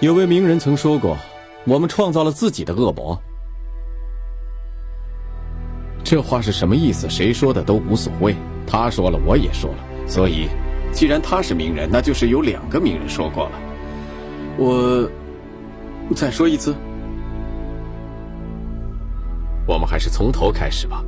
有位名人曾说过我们创造了自己的恶魔。这话是什么意思？谁说的都无所谓。他说了我也说了。所以既然他是名人那就是有两个名人说过了。我再说一次。我们还是从头开始吧。